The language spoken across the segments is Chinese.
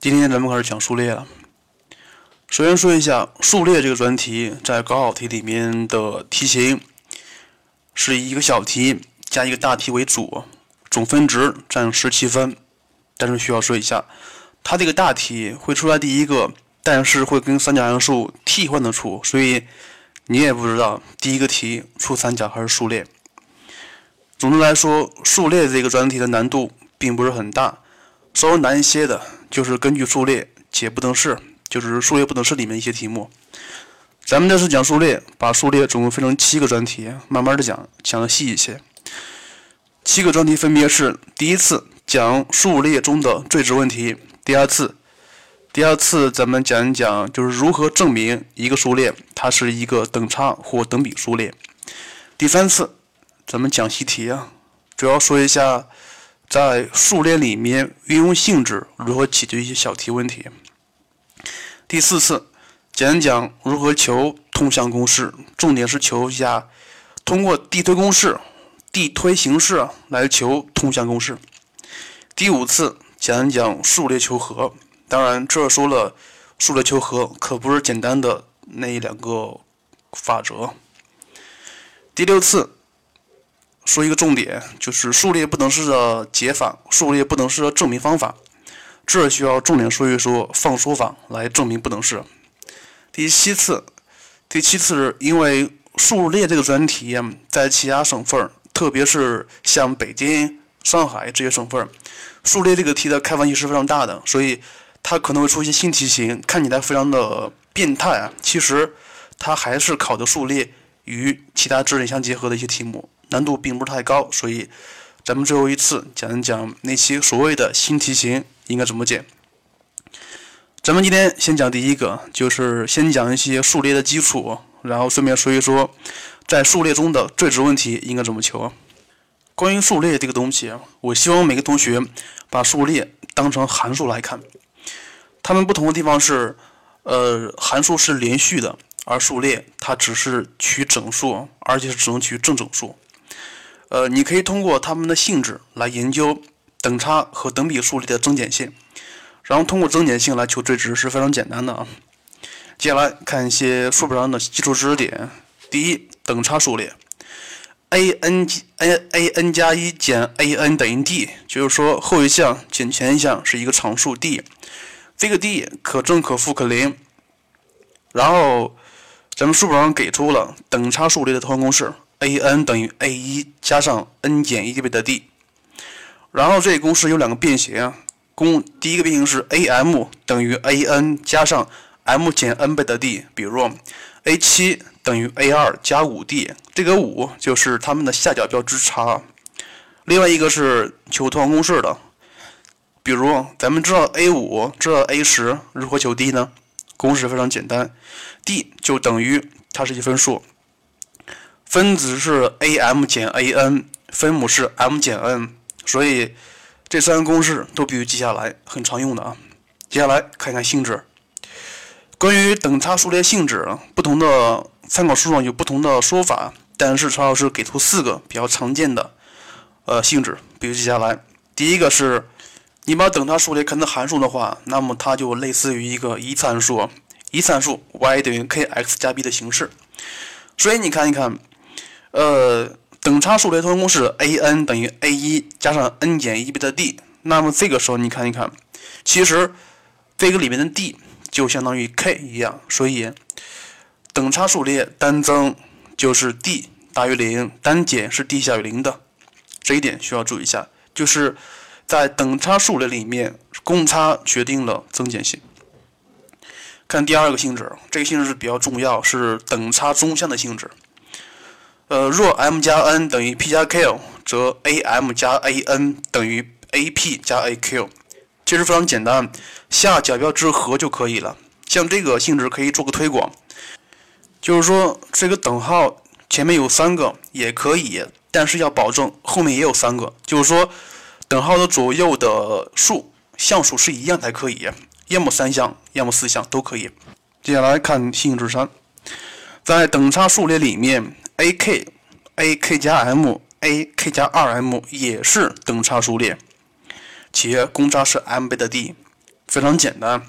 今天咱们开始讲数列了。首先说一下数列这个专题，在高考题里面的题型是以一个小题加一个大题为主，总分值占十七分。但是需要说一下，它这个大题会出来第一个，但是会跟三角函数替换的出，所以你也不知道第一个题出三角还是数列。总的来说，数列这个专题的难度并不是很大，稍微难一些的就是根据数列解不等式，就是数列不等式里面一些题目。咱们这是讲数列，把数列总共分成七个专题，慢慢的讲，讲的细一些。七个专题分别是：第一次讲数列中的最值问题；第二次，第二次咱们讲一讲就是如何证明一个数列它是一个等差或等比数列；第三次。咱们讲习题啊，主要说一下在数列里面运用性质如何解决一些小题问题。第四次讲一讲如何求通项公式，重点是求一下通过递推公式、递推形式来求通项公式。第五次讲一讲数列求和，当然这说了数列求和可不是简单的那两个法则。第六次。说一个重点，就是数列不等式的解法，数列不等式的证明方法。这需要重点说一说放缩法来证明不等式。第七次，第七次，因为数列这个专题在其他省份，特别是像北京、上海这些省份，数列这个题的开放性是非常大的，所以它可能会出一些新题型，看起来非常的变态啊。其实它还是考的数列与其他知识相结合的一些题目。难度并不是太高，所以咱们最后一次讲一讲那些所谓的新题型应该怎么解。咱们今天先讲第一个，就是先讲一些数列的基础，然后顺便说一说在数列中的最值问题应该怎么求。关于数列这个东西，我希望每个同学把数列当成函数来看。它们不同的地方是，呃，函数是连续的，而数列它只是取整数，而且是只能取正整数。呃，你可以通过它们的性质来研究等差和等比数列的增减性，然后通过增减性来求最值是非常简单的啊。接下来看一些数学上的基础知识点。第一，等差数列，a n a a n 加一减 a n 等于 d，就是说后一项减前一项是一个常数 d，这个 d 可正可负可零。然后咱们书本上给出了等差数列的通项公式。A n 等于 a 一加上 n 减一倍的 d，然后这个公式有两个变形啊，公第一个变形是 a m 等于 a n 加上 m 减 n 倍的 d，比如 a 七等于 a 二加五 d，这个五就是它们的下角标之差。另外一个是求通项公式的，比如咱们知道 a 五知道 a 十，如何求 d 呢？公式非常简单，d 就等于它是一分数。分子是 a m 减 a n，分母是 m 减 n，所以这三个公式都必须记下来，很常用的啊。接下来看看性质。关于等差数列性质，不同的参考书上有不同的说法，但是曹老师给出四个比较常见的呃性质，必须记下来。第一个是，你把等差数列看成函数的话，那么它就类似于一个一次函数，一次函数 y 等于 kx 加 b 的形式。所以你看一看。呃，等差数列通用公式 a n 等于 a 一加上 n 减一倍的 d，那么这个时候你看一看，其实这个里面的 d 就相当于 k 一样，所以等差数列单增就是 d 大于零，单减是 d 小于零的，这一点需要注意一下，就是在等差数列里面，公差决定了增减性。看第二个性质，这个性质是比较重要，是等差中项的性质。呃，若 m 加 n 等于 p 加 q，则 a m 加 a n 等于 a p 加 a q，其实非常简单，下角标之和就可以了。像这个性质可以做个推广，就是说这个等号前面有三个也可以，但是要保证后面也有三个，就是说等号的左右的数项数是一样才可以，要么三项，要么四项都可以。接下来看性质三，在等差数列里面。A k a k 加 m a k 加 2m 也是等差数列，且公差是 m 倍的 d。非常简单。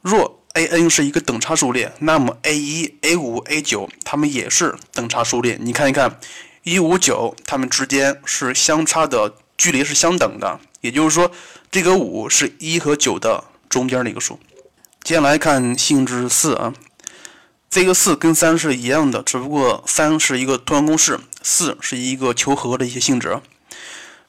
若 a n 是一个等差数列，那么 a 一、a 五、a 九它们也是等差数列。你看一看，一五九它们之间是相差的距离是相等的，也就是说，这个五是一和九的中间的一个数。接下来看性质四啊，这个四跟三是一样的，只不过三是一个突然公式，四是一个求和的一些性质。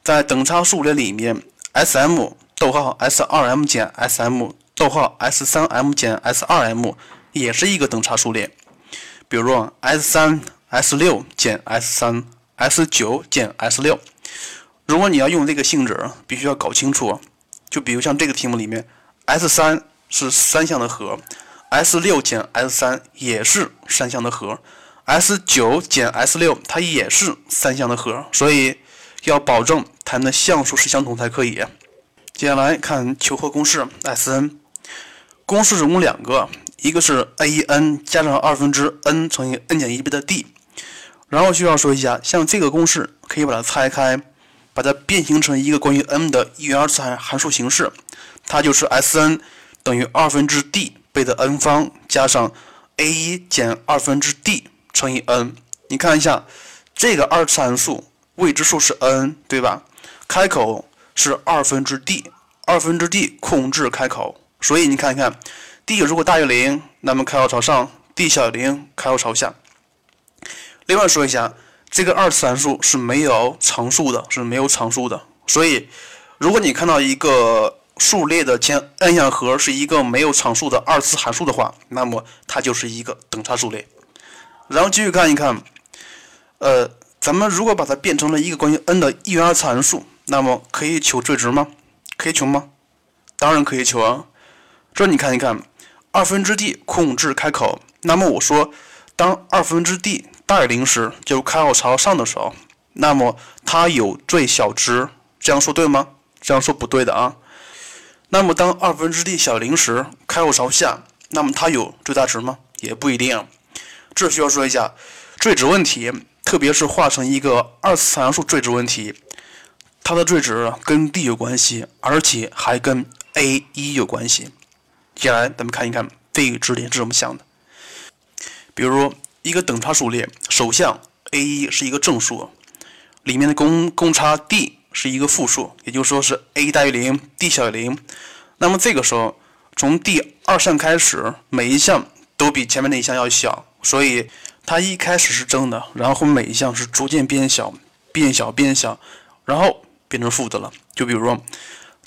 在等差数列里面，S_m 逗号 S2m 减 S_m 逗号 S3m 减 S2m 也是一个等差数列。比如说 S3 S6 减 S3 S9 减 S6。如果你要用这个性质，必须要搞清楚。就比如像这个题目里面，S3 是三项的和，S6 减 S3 也是三项的和，S9 减 S6 它也是三项的和，所以要保证它们的项数是相同才可以。接下来看求和公式 Sn，公式总共两个，一个是 a_n 加上二分之 n 乘以 n 减一倍的 d，然后需要说一下，像这个公式可以把它拆开，把它变形成一个关于 n 的一元二次函函数形式，它就是 Sn。等于二分之 d 倍的 n 方加上 a 一减二分之 d 乘以 n。你看一下，这个二次函数未知数是 n，对吧？开口是二分之 d，二分之 d 控制开口，所以你看一看，d 如果大于零，那么开口朝上；d 小于零，开口朝下。另外说一下，这个二次函数是没有常数的，是没有常数的。所以，如果你看到一个数列的前 n 项和是一个没有常数的二次函数的话，那么它就是一个等差数列。然后继续看一看，呃，咱们如果把它变成了一个关于 n 的一元二次函数，那么可以求最值吗？可以求吗？当然可以求啊。这你看一看，二分之 d 控制开口，那么我说，当二分之 d 大于零时，就开口朝上的时候，那么它有最小值。这样说对吗？这样说不对的啊。那么，当二分之 d 小于零时，开口朝下，那么它有最大值吗？也不一定。这需要说一下最值问题，特别是化成一个二次函数最值问题，它的最值跟 d 有关系，而且还跟 a 一有关系。接下来，咱们看一看这个知识点是怎么想的。比如，一个等差数列，首项 a 一是一个正数，里面的公公差 d。是一个负数，也就是说是 a 大于零，d 小于零。那么这个时候，从第二项开始，每一项都比前面那一项要小，所以它一开始是正的，然后每一项是逐渐变小，变小变小，然后变成负的了。就比如说，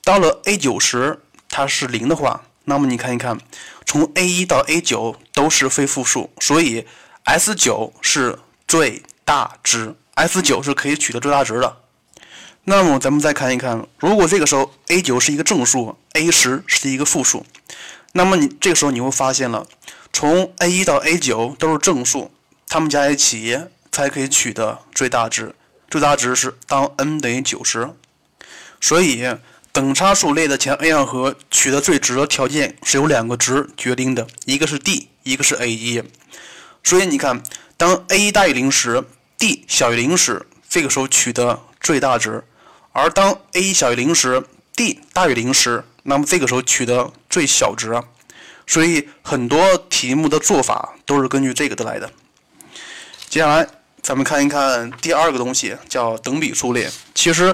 到了 a 九时，它是零的话，那么你看一看，从 a 一到 a 九都是非负数，所以 s 九是最大值，s 九是可以取得最大值的。那么咱们再看一看，如果这个时候 a 九是一个正数，a 十是一个负数，那么你这个时候你会发现了，从 a 一到 a 九都是正数，它们加一起才可以取得最大值。最大值是当 n 等于九十。所以等差数列的前 n 项和取得最值的条件是由两个值决定的，一个是 d，一个是 a 一。所以你看，当 a 一大于零时，d 小于零时，这个时候取得最大值。而当 a 小于零时，d 大于零时，那么这个时候取得最小值啊。所以很多题目的做法都是根据这个得来的。接下来咱们看一看第二个东西，叫等比数列。其实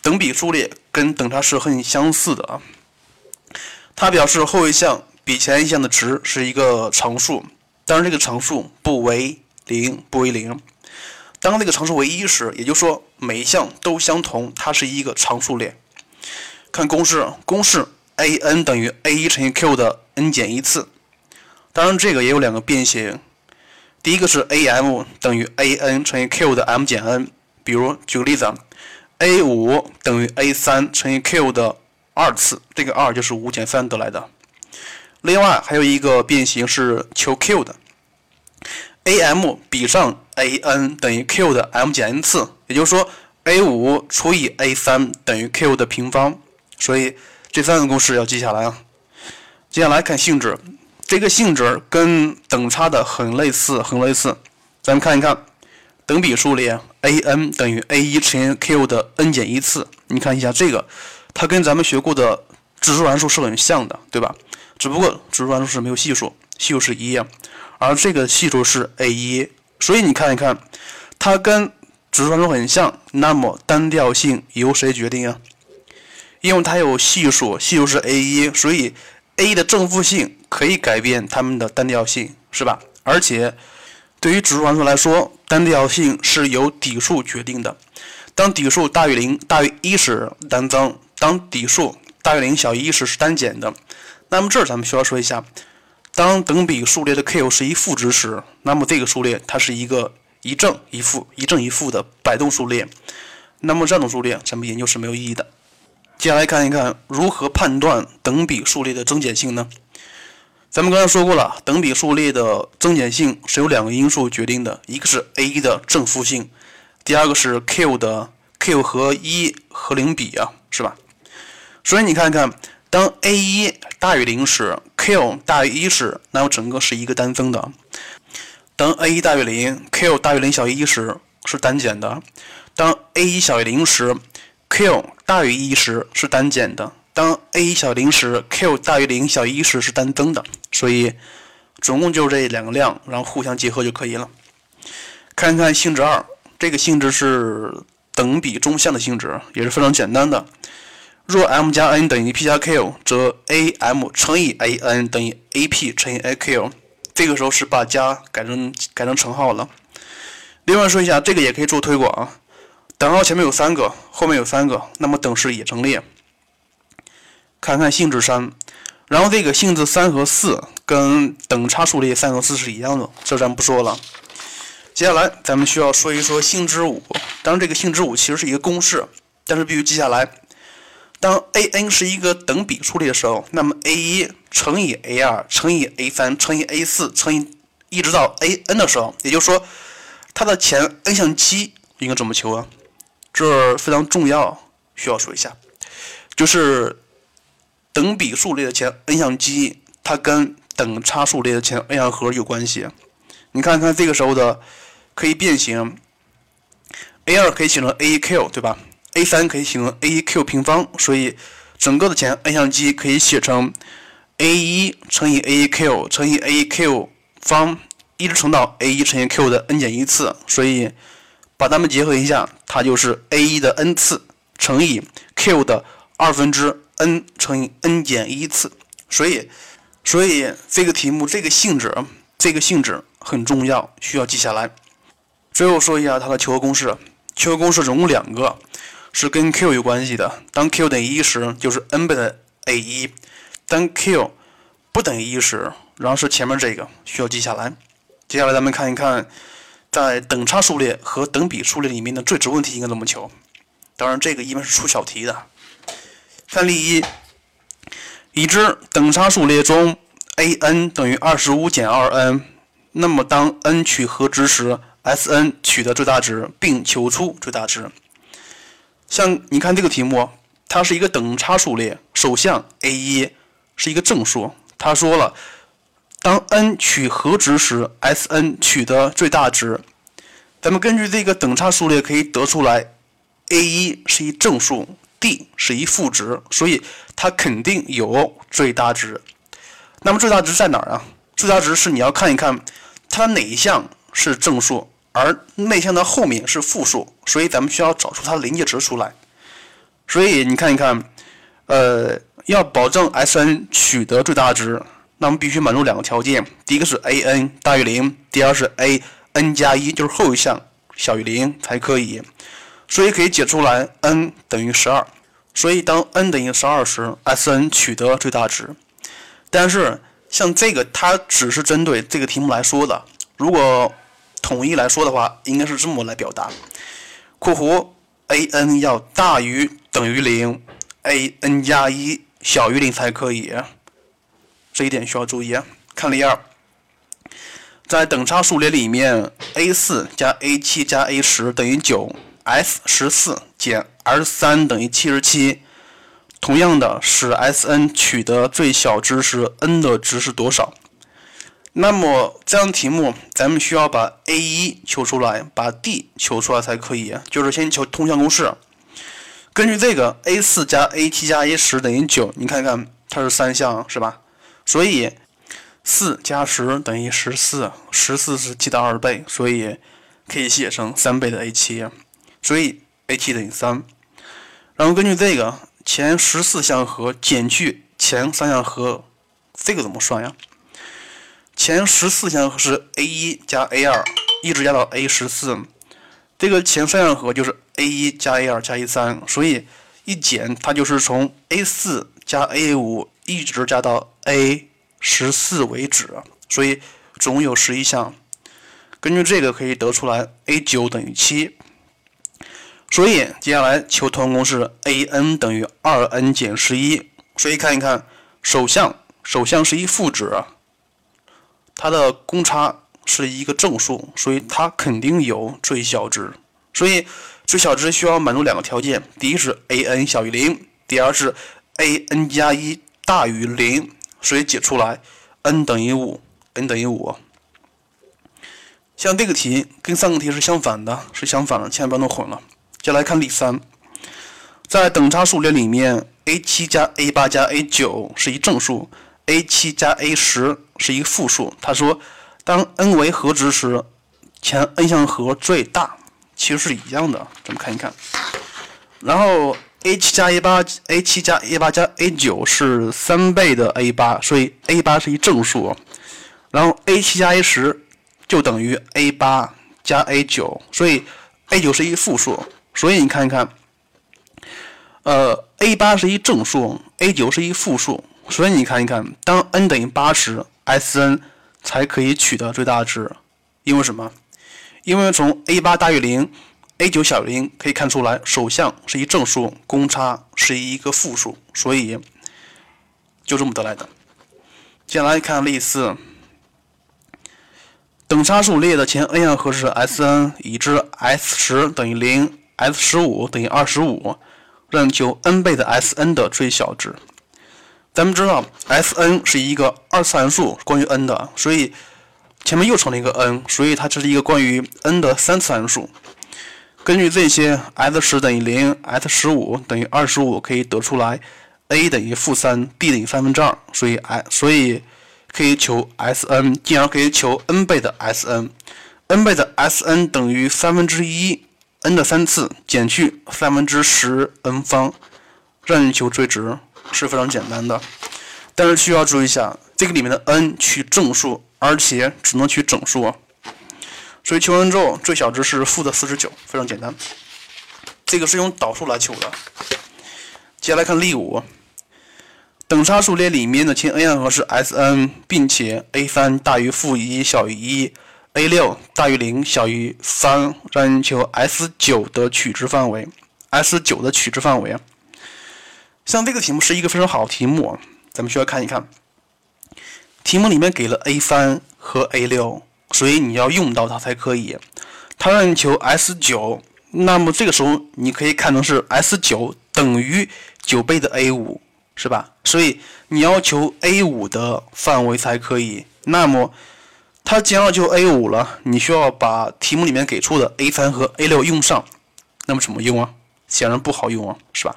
等比数列跟等差是很相似的啊。它表示后一项比前一项的值是一个常数，当然这个常数不为零，不为零。当那个常数为一时，也就是说每一项都相同，它是一个常数列。看公式，公式 a n 等于 a 一乘以 q 的 n 减一次。当然这个也有两个变形，第一个是 a m 等于 a n 乘以 q 的 m 减 n。比如举个例子啊，a 五等于 a 三乘以 q 的二次，这个二就是五减三得来的。另外还有一个变形是求 q 的。A m 比上 a n 等于 q 的 m 减 n 次，也就是说 a 五除以 a 三等于 q 的平方，所以这三个公式要记下来啊。接下来看性质，这个性质跟等差的很类似，很类似。咱们看一看等比数列 a n 等于 a 一乘以 q 的 n 减一次，你看一下这个，它跟咱们学过的指数函数是很像的，对吧？只不过指数函数是没有系数，系数是一样，而这个系数是 a 一，所以你看一看，它跟指数函数很像，那么单调性由谁决定啊？因为它有系数，系数是 a 一，所以 a 的正负性可以改变它们的单调性，是吧？而且对于指数函数来说，单调性是由底数决定的。当底数大于零、大于一时单增；当底数大于零、小于一时是单减的。那么这儿咱们需要说一下，当等比数列的 q 是一负值时，那么这个数列它是一个一正一负、一正一负的摆动数列。那么这种数列咱们研究是没有意义的。接下来看一看如何判断等比数列的增减性呢？咱们刚才说过了，等比数列的增减性是由两个因素决定的，一个是 a 的正负性。第二个是 q 的 q 和一和零比啊，是吧？所以你看看，当 a 一大于零时，q 大于一时，那么整个是一个单增的；当 a 一大于零，q 大于零小于一时是单减的；当 a 一小于零时，q 大于一时是单减的；当 a 一小于零时，q 大于零小于一时是单增的。所以总共就这两个量，然后互相结合就可以了。看看性质二。这个性质是等比中项的性质，也是非常简单的。若 m 加 n 等于 p 加 q，则 a m 乘以 a n 等于 a p 乘以 a q。这个时候是把加改成改成乘号了。另外说一下，这个也可以做推广啊。等号前面有三个，后面有三个，那么等式也成立。看看性质三，然后这个性质三和四跟等差数列三和四是一样的，这咱不说了。接下来，咱们需要说一说性质五。当然，这个性质五其实是一个公式，但是必须记下来。当 a n 是一个等比数列的时候，那么 a 一乘以 a 二乘以 a 三乘以 a 四乘以一直到 a n 的时候，也就是说，它的前 n 项积应该怎么求啊？这非常重要，需要说一下，就是等比数列的前 n 项积，它跟等差数列的前 n 项和有关系。你看看这个时候的。可以变形，a 二可以写成 a 一 q，对吧？a 三可以写成 a 一 q 平方，所以整个的前 n 项积可以写成 a 一乘以 a 一 q 乘以 a 一 q 方，一直乘到 a 一乘以 q 的 n 减一次，所以把它们结合一下，它就是 a 一的 n 次乘以 q 的二分之 n 乘以 n 减一次，所以，所以这个题目这个性质，这个性质很重要，需要记下来。最后说一下它的求和公式，求和公式总共两个，是跟 q 有关系的。当 q 等于一时，就是 n 倍的 a 一；当 q 不等于一时，然后是前面这个需要记下来。接下来咱们看一看，在等差数列和等比数列里面的最值问题应该怎么求。当然，这个一般是出小题的。范例一：已知等差数列中 a n 等于二十五减二 n，那么当 n 取和值时。S n 取得最大值，并求出最大值。像你看这个题目，它是一个等差数列，首项 a 一是一个正数。他说了，当 n 取和值时，S n 取得最大值。咱们根据这个等差数列可以得出来，a 一是一正数，d 是一负值，所以它肯定有最大值。那么最大值在哪儿啊？最大值是你要看一看它哪一项是正数。而内项的后面是负数，所以咱们需要找出它的临界值出来。所以你看一看，呃，要保证 S n 取得最大值，那么必须满足两个条件：第一个是 a n 大于零，第二是 a n 加一，就是后一项小于零才可以。所以可以解出来 n 等于十二。所以当 n 等于十二时，S n 取得最大值。但是像这个，它只是针对这个题目来说的。如果统一来说的话，应该是这么来表达：括弧 a n 要大于等于零，a n 加一小于零才可以。这一点需要注意。看例二，在等差数列里面，a 四加 a 七加 a 十等于九，s 十四减 r 三等于七十七。同样的，使 S n 取得最小值时，n 的值是多少？那么这样题目，咱们需要把 a 一求出来，把 d 求出来才可以。就是先求通项公式，根据这个，a 四加 a 七加 a 十等于九，你看看它是三项是吧？所以四加十等于十四，十四是七的二倍，所以可以写成三倍的 a 七，所以 a 七等于三。然后根据这个前十四项和减去前三项和，这个怎么算呀？前十四项是 a 一加 a 二，一直加到 a 十四。这个前三项和就是 a 一加 a 二加 a 三，所以一减它就是从 a 四加 a 五一直加到 a 十四为止，所以总有十一项。根据这个可以得出来 a 九等于七。所以接下来求同公式 a n 等于二 n 减十一。所以看一看首项，首项是一负值，它的公差。是一个正数，所以它肯定有最小值。所以最小值需要满足两个条件：第一是 a n 小于零，第二是 a n 加一大于零。所以解出来 n 等于五，n 等于五。像这个题跟上个题是相反的，是相反的，千万不要弄混了。接下来看例三，在等差数列里面，a 七加 a 八加 a 九是一正数，a 七加 a 十是一个负数。他说。当 n 为何值时，前 n 项和最大，其实是一样的。咱们看一看。然后 a 七加 a 八，a 七加 a 八加 a 九是三倍的 a 八，所以 a 八是一正数。然后 a 七加 a 十就等于 a 八加 a 九，所以 a 九是一负数。所以你看一看，呃，a 八是一正数，a 九是一负数。所以你看一看，当 n 等于八时，Sn。才可以取得最大值，因为什么？因为从 a 八大于零，a 九小于零可以看出来，首项是一正数，公差是一个负数，所以就这么得来的。接下来看例四，等差数列的前 n 项和是 Sn，已知 s 十等于零，s 十五等于二十五，让求 n 倍的 Sn 的最小值。咱们知道，Sn 是一个二次函数，关于 n 的，所以前面又乘了一个 n，所以它这是一个关于 n 的三次函数。根据这些，s 十等于零，s 十五等于二十五，可以得出来 a 等于负三，b 等于三分之二，所以 i 所以可以求 Sn，进而可以求 n 倍的 Sn，n 倍的 Sn 等于三分之一 n 的三次减去三分之十 n 方，让你求最值。是非常简单的，但是需要注意一下，这个里面的 n 取正数，而且只能取整数，所以求完之后最小值是负的四十九，非常简单。这个是用导数来求的。接下来看例五，等差数列里面的前 n 项和是 Sn，并且 a 三大于负一小于一，a 六大于零小于三，让你求 S 九的取值范围，S 九的取值范围啊。像这个题目是一个非常好的题目，咱们需要看一看。题目里面给了 a 三和 a 六，所以你要用到它才可以。它让你求 S 九，那么这个时候你可以看成是 S 九等于九倍的 a 五，是吧？所以你要求 a 五的范围才可以。那么它既然要求 a 五了，你需要把题目里面给出的 a 三和 a 六用上。那么怎么用啊？显然不好用啊，是吧？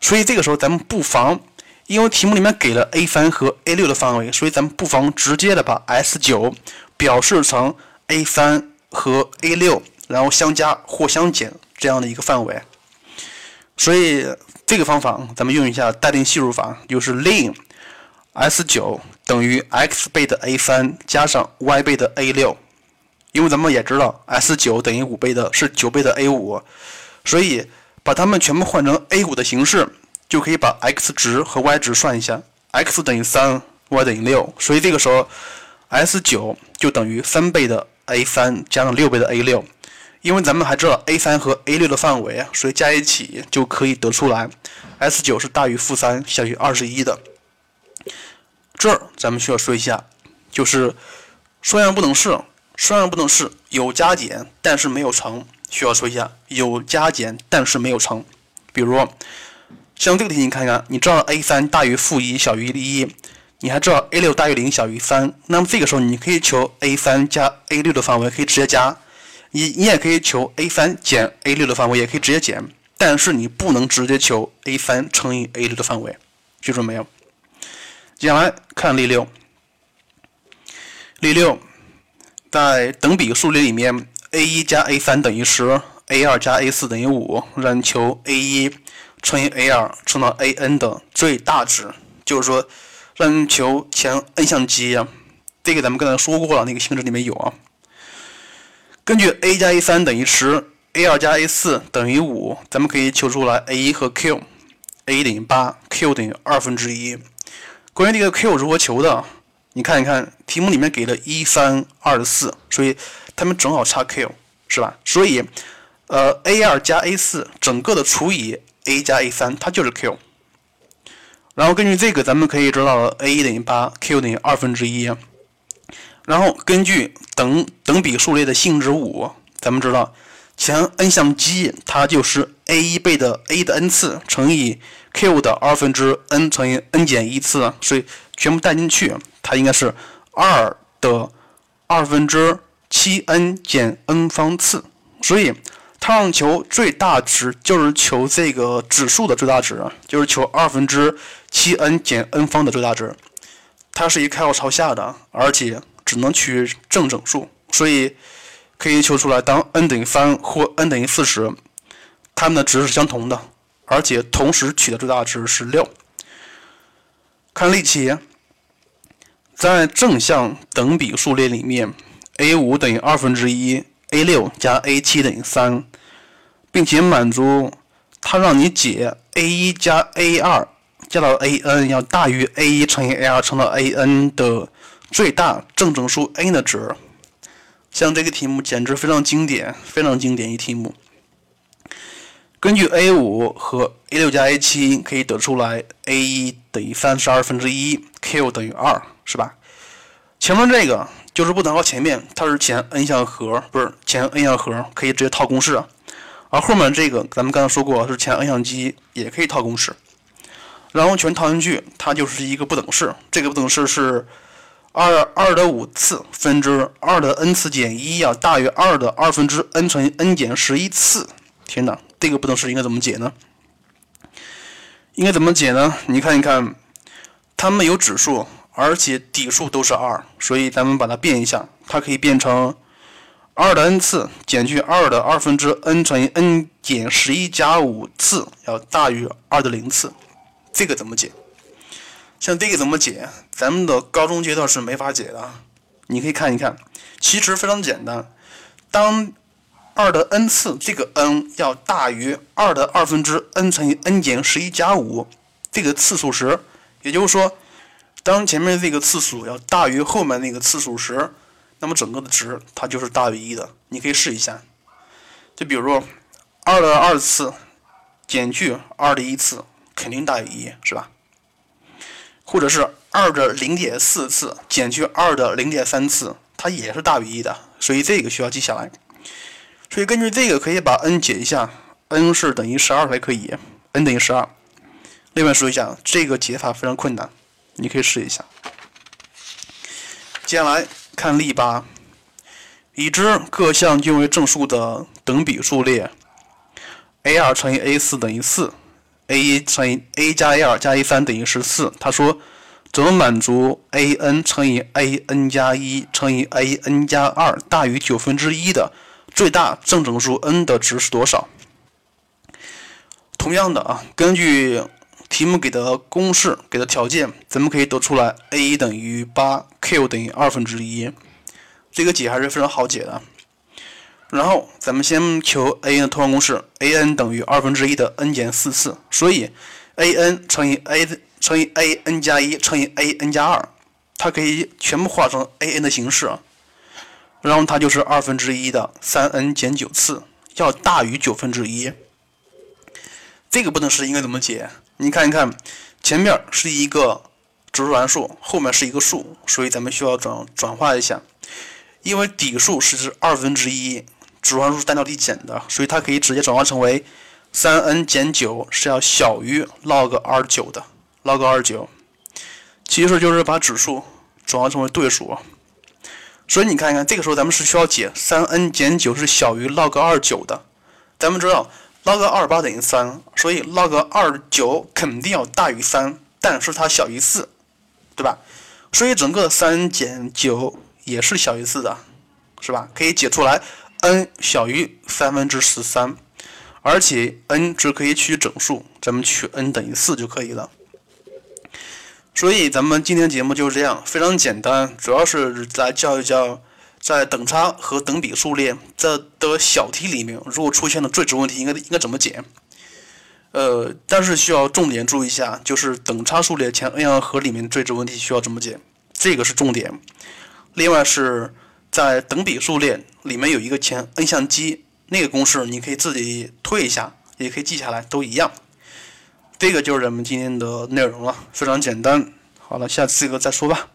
所以这个时候，咱们不妨，因为题目里面给了 a 三和 a 六的范围，所以咱们不妨直接的把 S 九表示成 a 三和 a 六，然后相加或相减这样的一个范围。所以这个方法，咱们用一下待定系数法，就是 ln S 九等于 x 倍的 a 三加上 y 倍的 a 六，因为咱们也知道 S 九等于五倍的是九倍的 a 五，所以。把它们全部换成 a 股的形式，就可以把 x 值和 y 值算一下，x 等于三，y 等于六，所以这个时候 S 九就等于三倍的 a 三加上六倍的 a 六，因为咱们还知道 a 三和 a 六的范围，所以加一起就可以得出来 S 九是大于负三，小于二十一的。这儿咱们需要说一下，就是双样不等式，双样不等式有加减，但是没有乘。需要说一下，有加减，但是没有乘。比如，像这个题，你看看，你知道 a 三大于负一小于一，你还知道 a 六大于零小于三，那么这个时候你可以求 a 三加 a 六的范围，可以直接加。你你也可以求 a 三减 a 六的范围，也可以直接减。但是你不能直接求 a 三乘以 a 六的范围，记住没有？接下来看例六。例六，在等比数列里面，a 一加 a 三等于十，a 二加 a 四等于五，让你求 a 一乘以 a 二乘到 a n 的最大值，就是说让你求前 n 项积呀。这个咱们刚才说过了，那个性质里面有啊。根据 a 加 a 三等于十。a 二加 a 四等于五，咱们可以求出来 a 一和 q，a 等于八，q 等于二分之一。关于这个 q 如何求的，你看一看题目里面给了一三二四，所以它们正好差 q，是吧？所以，呃，a 二加 a 四整个的除以 a 加 a 三，它就是 q。然后根据这个，咱们可以知道了 a 一等于八，q 等于二分之一。然后根据等等比数列的性质五，咱们知道。前 n 项积，它就是 a 一倍的 a 的 n 次乘以 q 的二分之 n 乘以 n 减一次，所以全部带进去，它应该是二的二分之七 n 减 n 方次。所以它让求最大值，就是求这个指数的最大值，就是求二分之七 n 减 n 方的最大值。它是一开口朝下的，而且只能取正整数，所以。可以求出来，当 n 等于三或 n 等于四时，它们的值是相同的，而且同时取的最大值是六。看例题，在正向等比数列里面，a 五等于二分之一，a 六加 a 七等于三，并且满足它让你解 a 一加 a 二加到 a n 要大于 a 一乘以 a 二乘到 a n 的最大正整数 n 的值。像这个题目简直非常经典，非常经典一题目。根据 a 五和 a 六加 a 七可以得出来，a 一等于三十二分之一，q 等于二，是吧？前面这个就是不等号前面，它是前 n 项和，不是前 n 项和，可以直接套公式。而后面这个咱们刚才说过是前 n 项积，也可以套公式。然后全套进去，它就是一个不等式。这个不等式是。二二的五次分之二的 n 次减一要大于二的二分之 n 乘以 n 减十一次。天哪，这个不等式应该怎么解呢？应该怎么解呢？你看一看，它们有指数，而且底数都是二，所以咱们把它变一下，它可以变成二的 n 次减去二的二分之 n 乘以 n 减十一加五次要大于二的零次。这个怎么解？像这个怎么解？咱们的高中阶段是没法解的。你可以看一看，其实非常简单。当二的 n 次，这个 n 要大于二的二分之 n 乘以 n 减十一加五这个次数时，也就是说，当前面这个次数要大于后面那个次数时，那么整个的值它就是大于一的。你可以试一下。就比如二的二次减去二的一次，肯定大于一，是吧？或者是二的零点四次减去二的零点三次，它也是大于一的，所以这个需要记下来。所以根据这个可以把 n 解一下，n 是等于十二才可以，n 等于十二。另外说一下，这个解法非常困难，你可以试一下。接下来看例八，已知各项均为正数的等比数列，a 二乘以 a 四等于四。a 一乘以 a 加 a 二加 a 三等于十四。他说，怎么满足 a n 乘以 a n 加一乘以 a n 加二大于九分之一的最大正整数 n 的值是多少？同样的啊，根据题目给的公式、给的条件，咱们可以得出来 a 一等于八，q 等于二分之一。这个解还是非常好解的。然后咱们先求 a n 的通项公式，a n 等于二分之一的 n 减四次，所以 a n 乘以 a 乘以 a n 加一乘以 a n 加二，它可以全部化成 a n 的形式，然后它就是二分之一的三 n 减九次，要大于九分之一。这个不等式应该怎么解？你看一看，前面是一个指数函数，后面是一个数，所以咱们需要转转化一下，因为底数是二分之一。指数函数是单调递减的，所以它可以直接转化成为三 n 减九是要小于 log 二九的，log 二九其实就是把指数转化成为对数。所以你看一看，这个时候咱们是需要解三 n 减九是小于 log 二九的。咱们知道 log 二八等于三，所以 log 二九肯定要大于三，但是它小于四，对吧？所以整个三减九也是小于四的，是吧？可以解出来，n 小于三分之十三，而且 n 只可以取整数，咱们取 n 等于四就可以了。所以咱们今天节目就是这样，非常简单，主要是来教一教，在等差和等比数列这的小题里面，如果出现了最值问题，应该应该怎么解？呃，但是需要重点注意一下，就是等差数列前 n 阳和里面最值问题需要怎么解，这个是重点。另外是在等比数列里面有一个前 n 项积，那个公式你可以自己推一下，也可以记下来，都一样。这个就是咱们今天的内容了，非常简单。好了，下次这个再说吧。